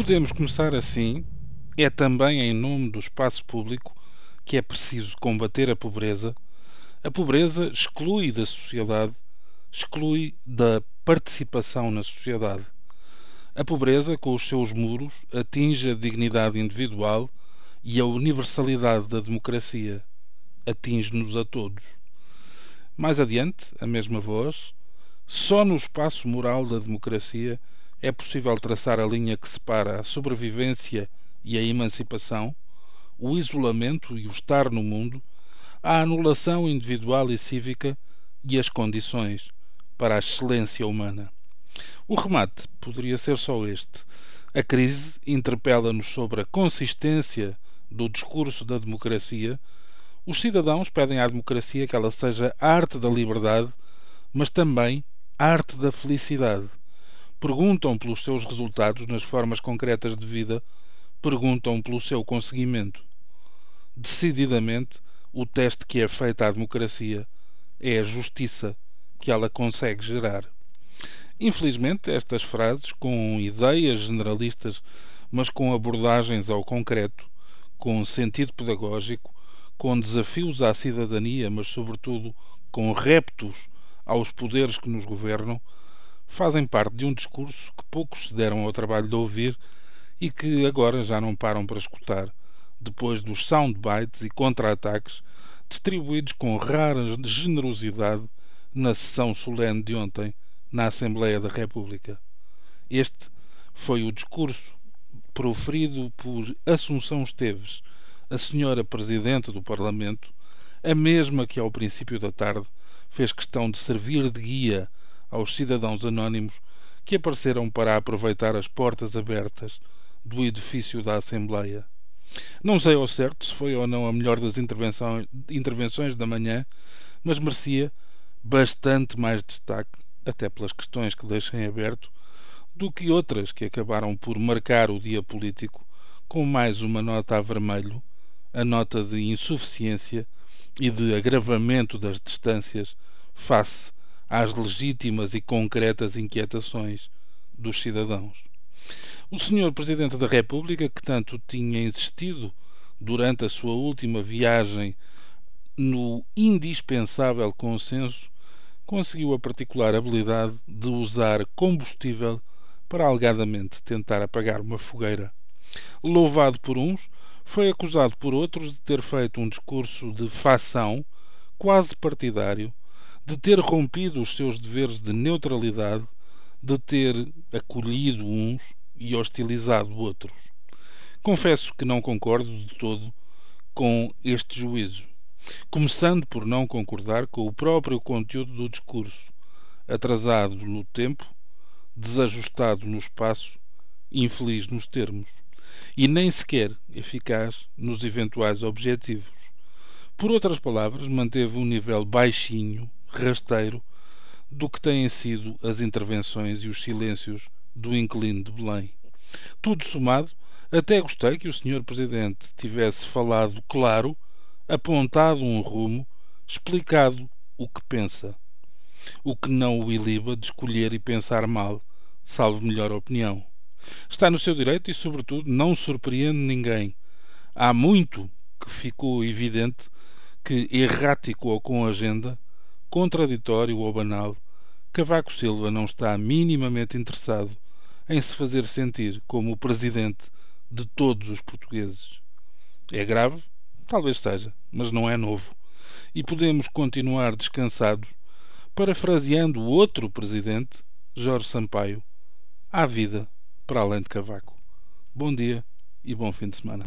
podemos começar assim, é também em nome do espaço público que é preciso combater a pobreza. A pobreza exclui da sociedade, exclui da participação na sociedade. A pobreza, com os seus muros, atinge a dignidade individual e a universalidade da democracia. Atinge-nos a todos. Mais adiante, a mesma voz, só no espaço moral da democracia é possível traçar a linha que separa a sobrevivência e a emancipação, o isolamento e o estar no mundo, a anulação individual e cívica e as condições para a excelência humana. O remate poderia ser só este. A crise interpela-nos sobre a consistência do discurso da democracia. Os cidadãos pedem à democracia que ela seja a arte da liberdade, mas também a arte da felicidade perguntam pelos seus resultados nas formas concretas de vida, perguntam pelo seu conseguimento. Decididamente, o teste que é feito à democracia é a justiça que ela consegue gerar. Infelizmente, estas frases, com ideias generalistas, mas com abordagens ao concreto, com sentido pedagógico, com desafios à cidadania, mas sobretudo com reptos aos poderes que nos governam, fazem parte de um discurso que poucos se deram ao trabalho de ouvir e que agora já não param para escutar, depois dos soundbites e contra-ataques distribuídos com rara generosidade na sessão solene de ontem na Assembleia da República. Este foi o discurso proferido por Assunção Esteves, a senhora Presidente do Parlamento, a mesma que ao princípio da tarde fez questão de servir de guia aos cidadãos anónimos que apareceram para aproveitar as portas abertas do edifício da Assembleia. Não sei ao certo se foi ou não a melhor das intervenções da manhã, mas merecia bastante mais destaque, até pelas questões que deixem aberto, do que outras que acabaram por marcar o dia político com mais uma nota a vermelho, a nota de insuficiência e de agravamento das distâncias face às legítimas e concretas inquietações dos cidadãos. O Sr. Presidente da República, que tanto tinha insistido durante a sua última viagem no indispensável consenso, conseguiu a particular habilidade de usar combustível para alegadamente tentar apagar uma fogueira. Louvado por uns, foi acusado por outros de ter feito um discurso de facção quase partidário de ter rompido os seus deveres de neutralidade, de ter acolhido uns e hostilizado outros. Confesso que não concordo de todo com este juízo, começando por não concordar com o próprio conteúdo do discurso, atrasado no tempo, desajustado no espaço, infeliz nos termos, e nem sequer eficaz nos eventuais objetivos. Por outras palavras, manteve um nível baixinho rasteiro do que têm sido as intervenções e os silêncios do inquilino de Belém. Tudo somado, até gostei que o Sr. Presidente tivesse falado claro, apontado um rumo, explicado o que pensa. O que não o iliba de escolher e pensar mal, salvo melhor opinião. Está no seu direito e, sobretudo, não surpreende ninguém. Há muito que ficou evidente que, errático ou com agenda, contraditório ou banal, Cavaco Silva não está minimamente interessado em se fazer sentir como o presidente de todos os portugueses. É grave? Talvez seja, mas não é novo. E podemos continuar descansados, parafraseando o outro presidente, Jorge Sampaio. Há vida para além de Cavaco. Bom dia e bom fim de semana.